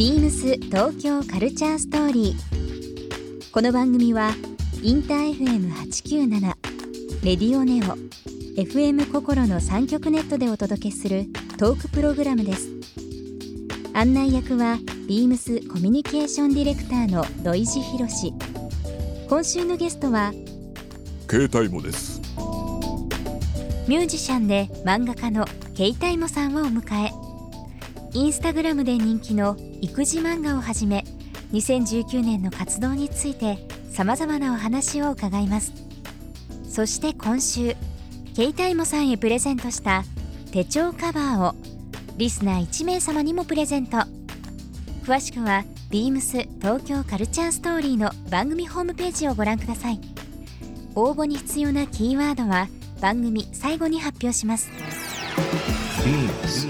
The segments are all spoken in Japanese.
ビームス東京カルチャーストーリー。この番組はインター FM897 レディオネオ FM 心の三極ネットでお届けするトークプログラムです。案内役はビームスコミュニケーションディレクターの土井博志。今週のゲストは携帯もですミュージシャンで漫画家のケイタイモさんをお迎えインスタグラムで人気の育児漫画をはじめ2019年の活動についてさまざまなお話を伺います。そして今週ケイタイモさんへプレゼントした手帳カバーをリスナー1名様にもプレゼント。詳しくはビームス東京カルチャーストーリーの番組ホームページをご覧ください。応募に必要なキーワードは番組最後に発表します。Beams.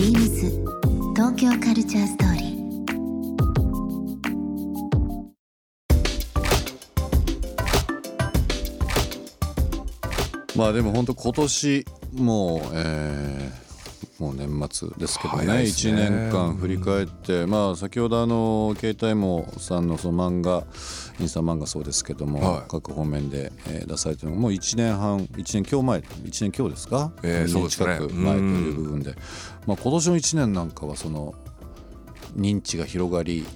ビームス東京カルチャーストーリー。まあでも本当今年もう、えーもう年末ですけどね。ね。1年間振り返って、まあ先ほどあの携帯もさんのその漫画インスタ漫画そうですけども、はい。各方面で、えー出されてるのがもう1年半1年今日前1年今日ですか、えー2年そうですね。近く前という部分で、まあ、今年の1年なんかはその認知が広がり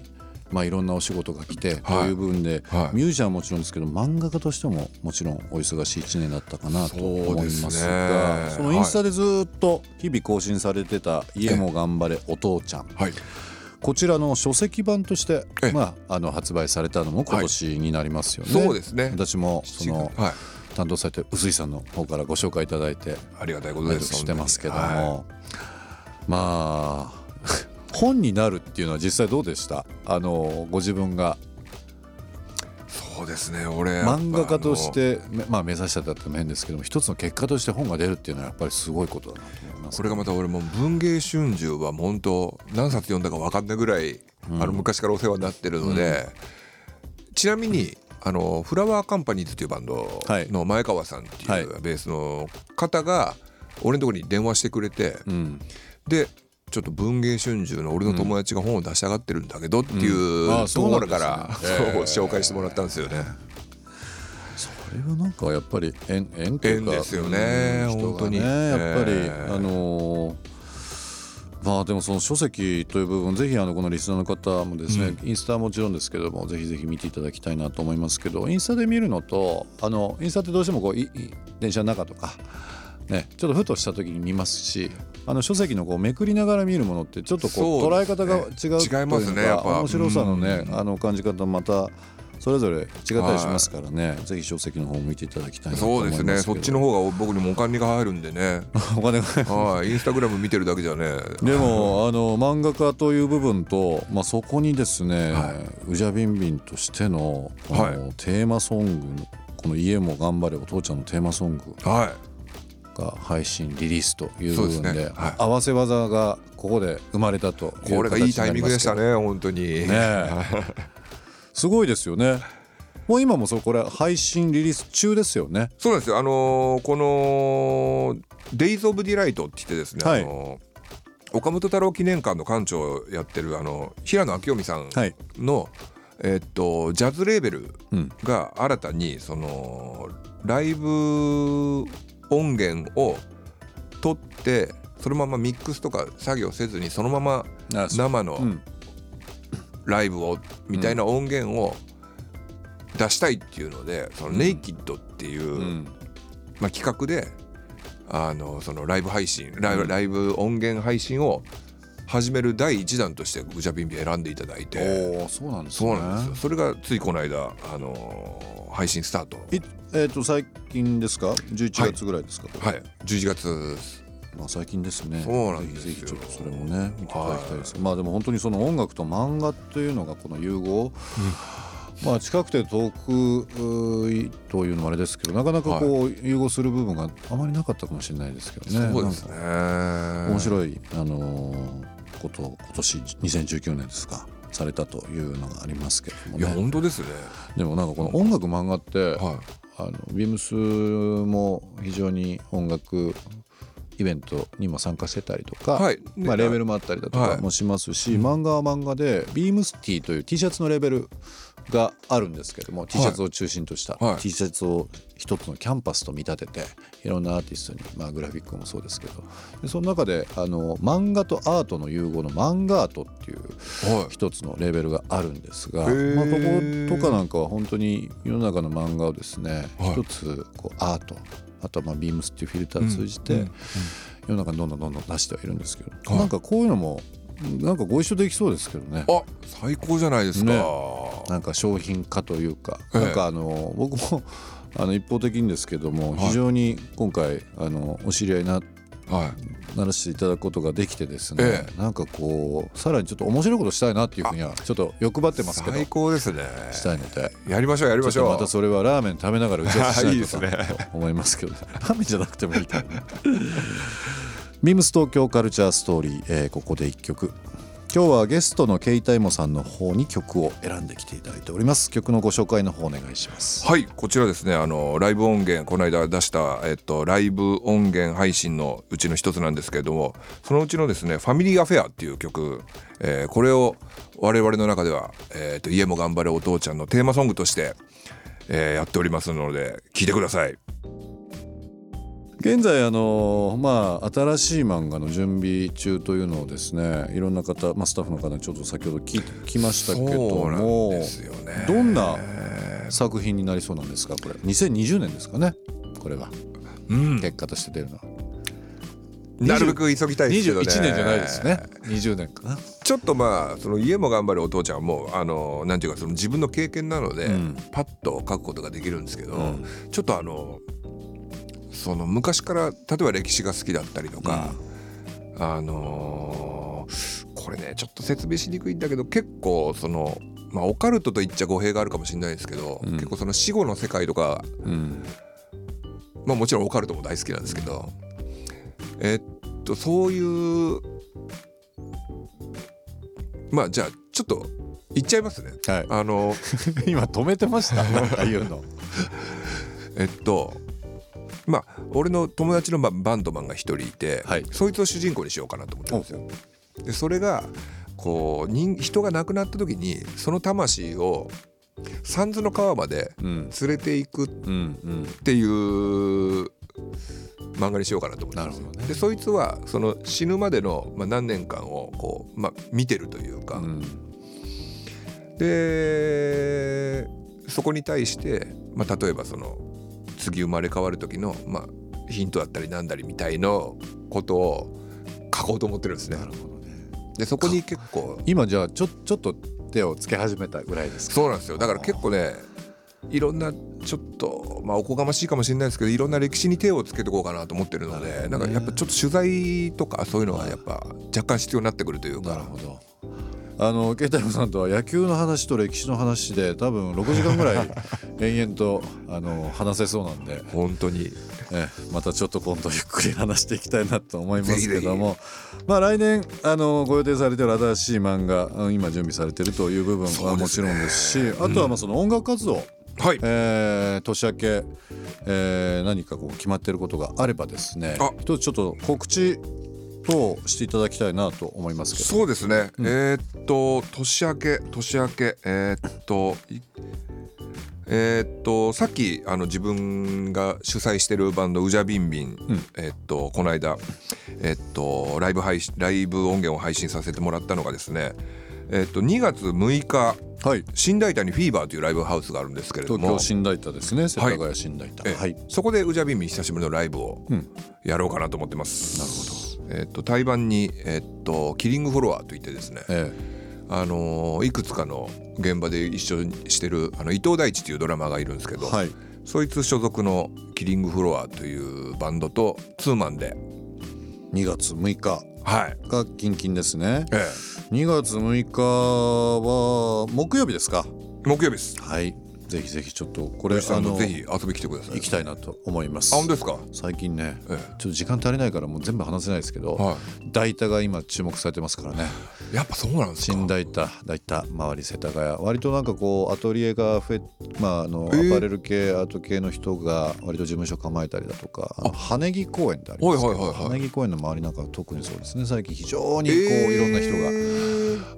まあ、いろんなお仕事が来てとい。う部分で、はい。ミュージシャンはもちろんですけど漫画家としてももちろんお忙しい1年だったかなと思いますがそのインスタでずっと日々更新されてた「家も頑張れお父ちゃん」はい。こちらの書籍版としてえ、まあ、あの発売されたのも今年になりますよね。そうですね。私もそのはい。担当されてる臼井さんの方からご紹介いただいてありがたいこと拝です読してますけども、はまあ本になるっていうのは実際どうでした？あのご自分が。いそうですね俺漫画家として、めまあ、目指してたって変ですけども一つの結果として本が出るっていうのはやっぱりすごいことだなと思います。これがまた俺も文芸春秋は本当何冊読んだか分かんないぐらい、あの昔からお世話になってるので、ちなみにあのフラワーカンパニーズというバンドはい。の前川さんってはい。いうベースの方が俺のところに電話してくれて、うん。でちょっと文芸春秋の俺の友達が本を出したがってるんだけどっていうところから、ええそう紹介してもらったんですよね。それはなんかやっぱり縁縁というか縁ですよね本当に。ねやっぱり、ええあのーまあでもその書籍という部分ぜひあのこのリスナーの方もですね、インスタはもちろんですけどもぜひぜひ見ていただきたいなと思いますけどインスタで見るのとあのインスタってどうしてもこういい電車の中とかね、ちょっとふとした時に見ますしあの書籍のこうめくりながら見るものってちょっとこう捉え方が違う違いますねというか面白さのね、うん。あの感じ方またそれぞれ違ったりしますからね、ぜひ書籍の方を見ていただきたいなとそうです思いますけど。ね。そっちの方が僕にもお金が入るんでね。お金がはい。インスタグラム見てるだけじゃね。でもあの漫画家という部分と、まあ、そこにですね、はうじゃびんびんとしてのこのはい。テーマソングのこの「家も頑張れお父ちゃん」のテーマソング。はいが配信リリースという部分でね。はい。合わせ技がここで生まれたとこれがいいタイミングでしたね本当に。ねえ。すごいですよね。もう今もそうこれ配信リリース中ですよね。そうなんですよ。あのーこの「Days of Delight」って言ってですね、はい。あのー岡本太郎記念館の館長をやってるあの平野明臣さんはい。の、えっとジャズレーベルうん。が新たにそのライブ音源を取ってそのままミックスとか作業せずにそのまま生のうん。ライブをみたいな音源を出したいっていうのでそのネイキッドっていう、うん。まあ、企画であのそのライブ配信ライブ音源配信を始める第一弾としてグジャビンビ選んでいただいて。おおそうなんですね。そうなんですよ。それがついこの間あの配信スタート。いえっ、と最近ですか？11月ぐらいですか、これはい。11月。まあ、最近ですね。そうなんですよ。ぜひちょっとそれもね見ていただきたいです、まあでも本当にその音楽と漫画というのがこの融合、まあ近くて遠くというのもあれですけどなかなかこう融合する部分があまりなかったかもしれないですけどね。そうですね。面白い、あのーことを今年2019年ですかされたというのがありますけれどもいやね本当ですね。でもなんかこの音楽漫画って、はあのビームスも非常に音楽イベントにも参加してたりとか、はい。まあ、レーベルもあったりだとはい。かもしますし、漫画は漫画でビームスティーという T シャツのレーベルがあるんですけども、T シャツを中心とした、はい。T シャツを一つのキャンパスと見立てていろんなアーティストに、まあ、グラフィックもそうですけど。でその中であの漫画とアートの融合の漫画アートっていうはい。一つのレーベルがあるんですが、ー。まあ、こことかなんかは本当に世の中の漫画をですねはい。一つこうアートあとはまあビームスっていうフィルターを通じて世の中にどんどんどんどん出してはいるんですけど、はい。なんかこういうのもなんかご一緒できそうですけどね。あ最高じゃないですか、ね。なんか商品化というか、ええ。なんかあの僕も あの一方的にですけどもはい。非常に今回あのお知り合いになはい。ならせていただくことができてですね、えなんかこうさらにちょっと面白いことしたいなっていうふうにはちょっと欲張ってますけど最高ですね。したいので。やりましょうやりましょう。またそれはラーメン食べながら打ち合わせしな いいいとですね。かと思いますけど、ラーメンじゃなくてもいいかな ビームス東京カルチャーストーリー、えーここで一曲。今日はゲストのケイタイモさんの方に曲を選んできていただいております。曲のご紹介の方お願いします。はいこちらですね。あのライブ音源この間出した、えっと、ライブ音源配信のうちの一つなんですけれどもそのうちのですね「ファミリーアフェア」っていう曲、えーこれを我々の中では、えっと「家も頑張れお父ちゃん」のテーマソングとして、えーやっておりますので聴いてください。現在あのまあ新しい漫画の準備中というのをですねいろんな方、まあ、スタッフの方にちょっと先ほど聞きましたけどもねどんな作品になりそうなんですか？これ2020年ですかね？これは。うん。結果として出るのは。なるべく急ぎたいですけどね。21年じゃないですね。20年かな。ちょっとまあその家も頑張るお父ちゃんもあのなんていうかその自分の経験なので、うん。パッと書くことができるんですけど、うん。ちょっとあのその昔から例えば歴史が好きだったりとか、あのーこれねちょっと説明しにくいんだけど結構そのまあオカルトと言っちゃ語弊があるかもしれないですけど、うん。結構その死後の世界とかうん。まあもちろんオカルトも大好きなんですけどえっとそういうまあじゃあちょっと言っちゃいますね。はい。あの 今止めてました？なんか言うの。えっとまあ俺の友達のまあバンドマンが一人いて、はい。そいつを主人公にしようかなと思ってるんですよ。でそれがこう人人が亡くなった時にその魂を三途の川までうん。連れていくっていう漫画にしようかなと思ってるんですね。でそいつはその死ぬまでの、まあ、何年間をこう、まあ、見てるというか、うん。でそこに対して、まあ、例えばその次生まれ変わる時の、まあ、ヒントだったりなんだりみたいのことを書こうと思ってるんですね。な。るほどね。でそこに結構今じゃあちょちょっと手をつけ始めたぐらいですか？そうなんですよ。だから結構ねいろんなちょっとまあおこがましいかもしれないですけどいろんな歴史に手をつけていこうかなと思ってるのでね。なんかやっぱちょっと取材とかそういうのがやっぱ若干必要になってくるというか。なるほど。あのケイタイムさんとは野球の話と歴史の話で多分6時間ぐらい延々とあの話せそうなんで、本当に。えまたちょっと今度ゆっくり話していきたいなと思いますけども。まあ来年あのご予定されている新しい漫画うん今準備されているという部分はもちろんですしあとはまあその音楽活動、はい。えー年明け、えー何かこう決まっていることがあればですね。あ。一つちょっと告知等していただきたいなと思いますけど。そうですね、えーっと年明け年明けえーっといえーっとさっきあの自分が主催してるバンドウジャビンビン、えーっとこの間えーっとライブ配信ライブ音源を配信させてもらったのがですねえーっと2月6日はい。新大田にフィーバーというライブハウスがあるんですけれども東京新大田ですね世田谷新大田。えはい。そこでウジャビンビン久しぶりのライブをうん。やろうかなと思ってます。なるほど。えーっと対バンにえーっとキリングフォロワーといってですね、えあのーいくつかの現場で一緒にしてるあの伊藤大地というドラマーがいるんですけど、えはい。そいつ所属のキリングフロアというバンドとツーマンで。2月6日はい。がキンキンですね。え2月6日は木曜日ですか？え木曜日です。はいぜひぜひちょっこれこれああののぜひ遊び来てください。行きたいなと思います。あ本当ですか？最近ねえちょっと時間足りないからもう全部話せないですけど、は大田が今注目されてますからね。いやっぱそうなんですか。新大田大田周り世田谷割となんかこうアトリエが増えまああの、えーアパレル系アート系の人が割と事務所構えたりだとかあの羽木公園ってありますけど、はいはい羽木公園の周りなんかは特にそうですね。最近非常にこう、えーいろんな人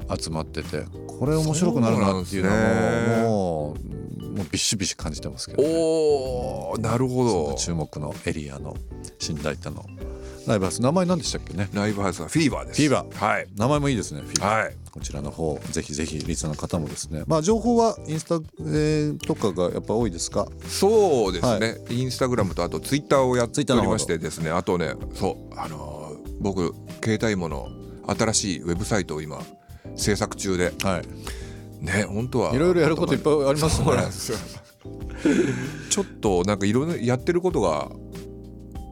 が集まっててこれ面白くなるなっていうのはもうもうビシビシ感じてますけど、ね、おおなるほど。注目のエリアの新大田の。ライブハウス名前何でしたっけね？ライブハウスはフィーバーです。フィーバー。はい。名前もいいですねフィーバー。はい。こちらの方ぜひぜひリスナーの方もですね。まあ情報はインスタ、えーとかがやっぱ多いですか？そうですね、インスタグラムとあとツイッターをやっておりましてですねあとねそうあのー僕携帯もの新しいウェブサイトを今制作中で。はいね本当は。いろいろやることいっぱいありますね。ちょっとなんかいろいろやってることが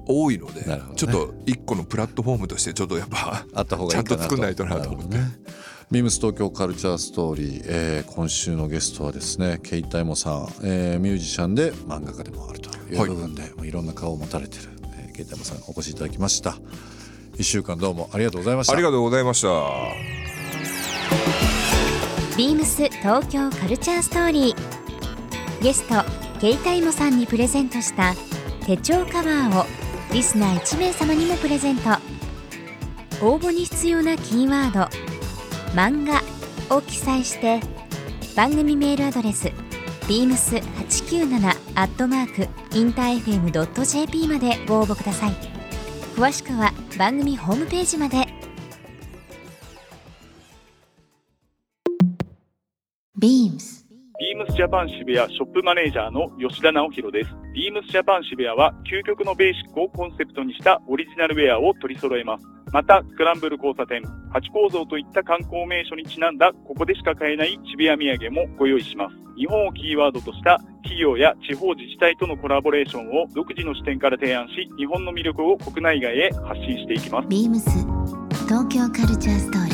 多いので、ね。ちょっと一個のプラットフォームとしてちょっとやっぱあった方がいいかなとちゃんと作んないとなと思って。ね。ビームス東京カルチャーストーリー、えー今週のゲストはですねケイタイモさん、えーミュージシャンで漫画家でもあるというはい部分で、い、もういろんな顔を持たれてる、えーケイタイモさんお越しいただきました。一週間どうもありがとうございました。ありがとうございましたビームス東京カルチャーストーリー。ゲストケイタイモさんにプレゼントした手帳カバーをリスナー1名様にもプレゼント。応募に必要なキーワード「漫画」を記載して番組メールアドレス beams897 アットマークインター FM.jp までご応募ください。詳しくは番組ホームページまで。ビームスビームスジャパン渋谷ショップマネージャーの吉田直弘です。ビームスジャパン渋谷は究極のベーシックをコンセプトにしたオリジナルウェアを取り揃えます。また、スクランブル交差点、ハチ公像といった観光名所にちなんだここでしか買えない渋谷土産もご用意します。日本をキーワードとした企業や地方自治体とのコラボレーションを独自の視点から提案し、日本の魅力を国内外へ発信していきます。ビームス東京カルチャーストーリー